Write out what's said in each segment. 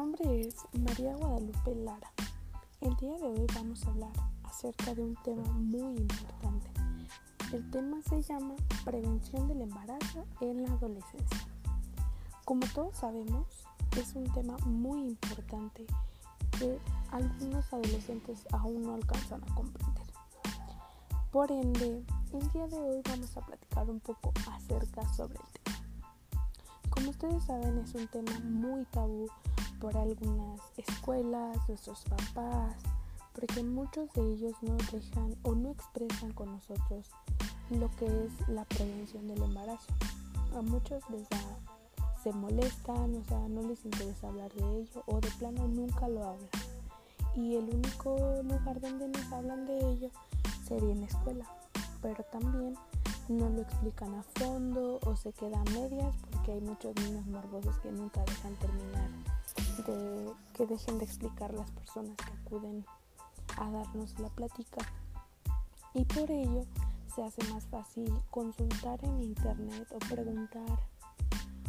nombre es María Guadalupe Lara. El día de hoy vamos a hablar acerca de un tema muy importante. El tema se llama prevención del embarazo en la adolescencia. Como todos sabemos, es un tema muy importante que algunos adolescentes aún no alcanzan a comprender. Por ende, el día de hoy vamos a platicar un poco acerca sobre el tema. Como ustedes saben, es un tema muy tabú por algunas escuelas, nuestros papás, porque muchos de ellos no dejan o no expresan con nosotros lo que es la prevención del embarazo. A muchos les da, se molestan, o sea, no les interesa hablar de ello o de plano nunca lo hablan. Y el único lugar donde nos hablan de ello sería en la escuela, pero también no lo explican a fondo o se queda a medias porque hay muchos niños morbosos que nunca dejan terminar de que dejen de explicar las personas que acuden a darnos la plática y por ello se hace más fácil consultar en internet o preguntar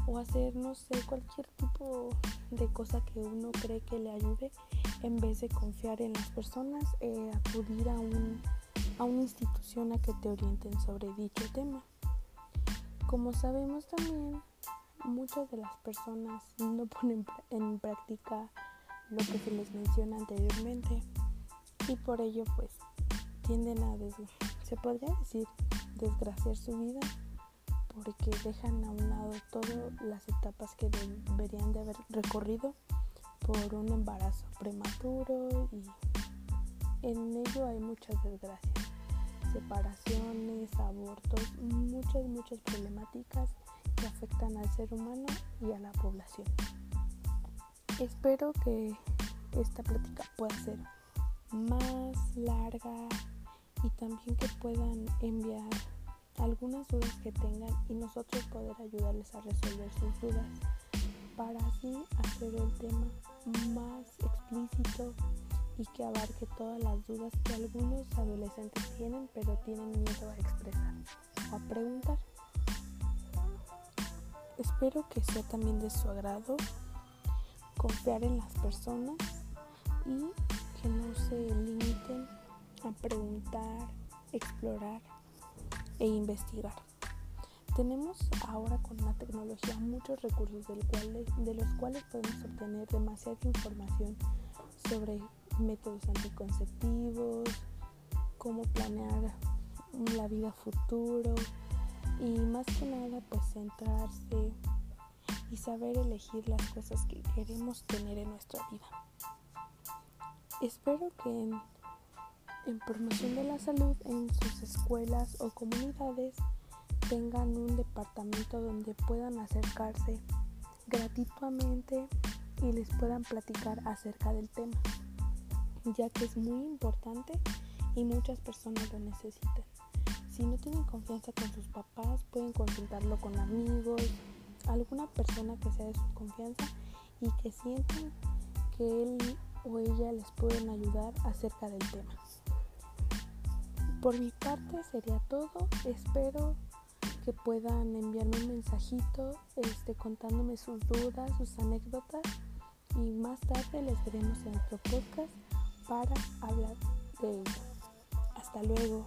o hacer no sé cualquier tipo de cosa que uno cree que le ayude en vez de confiar en las personas eh, acudir a un a una institución a que te orienten sobre dicho tema. Como sabemos también, muchas de las personas no ponen en práctica lo que se les menciona anteriormente y por ello pues tienden a, se podría decir, desgraciar su vida porque dejan a un lado todas las etapas que deberían de haber recorrido por un embarazo prematuro y en ello hay muchas desgracias separaciones, abortos, muchas, muchas problemáticas que afectan al ser humano y a la población. Espero que esta plática pueda ser más larga y también que puedan enviar algunas dudas que tengan y nosotros poder ayudarles a resolver sus dudas para así hacer el tema más explícito y que abarque todas las dudas que algunos adolescentes tienen pero tienen miedo a expresar o a preguntar. Espero que sea también de su agrado confiar en las personas y que no se limiten a preguntar, explorar e investigar. Tenemos ahora con la tecnología muchos recursos del cual, de los cuales podemos obtener demasiada información sobre métodos anticonceptivos, cómo planear la vida futuro y más que nada pues centrarse y saber elegir las cosas que queremos tener en nuestra vida. Espero que en, promoción de la salud en sus escuelas o comunidades tengan un departamento donde puedan acercarse gratuitamente y les puedan platicar acerca del tema ya que es muy importante y muchas personas lo necesitan. Si no tienen confianza con sus papás, pueden consultarlo con amigos, alguna persona que sea de su confianza y que sientan que él o ella les pueden ayudar acerca del tema. Por mi parte sería todo. Espero que puedan enviarme un mensajito este, contándome sus dudas, sus anécdotas y más tarde les veremos en otro podcast para hablar de ello. Hasta luego.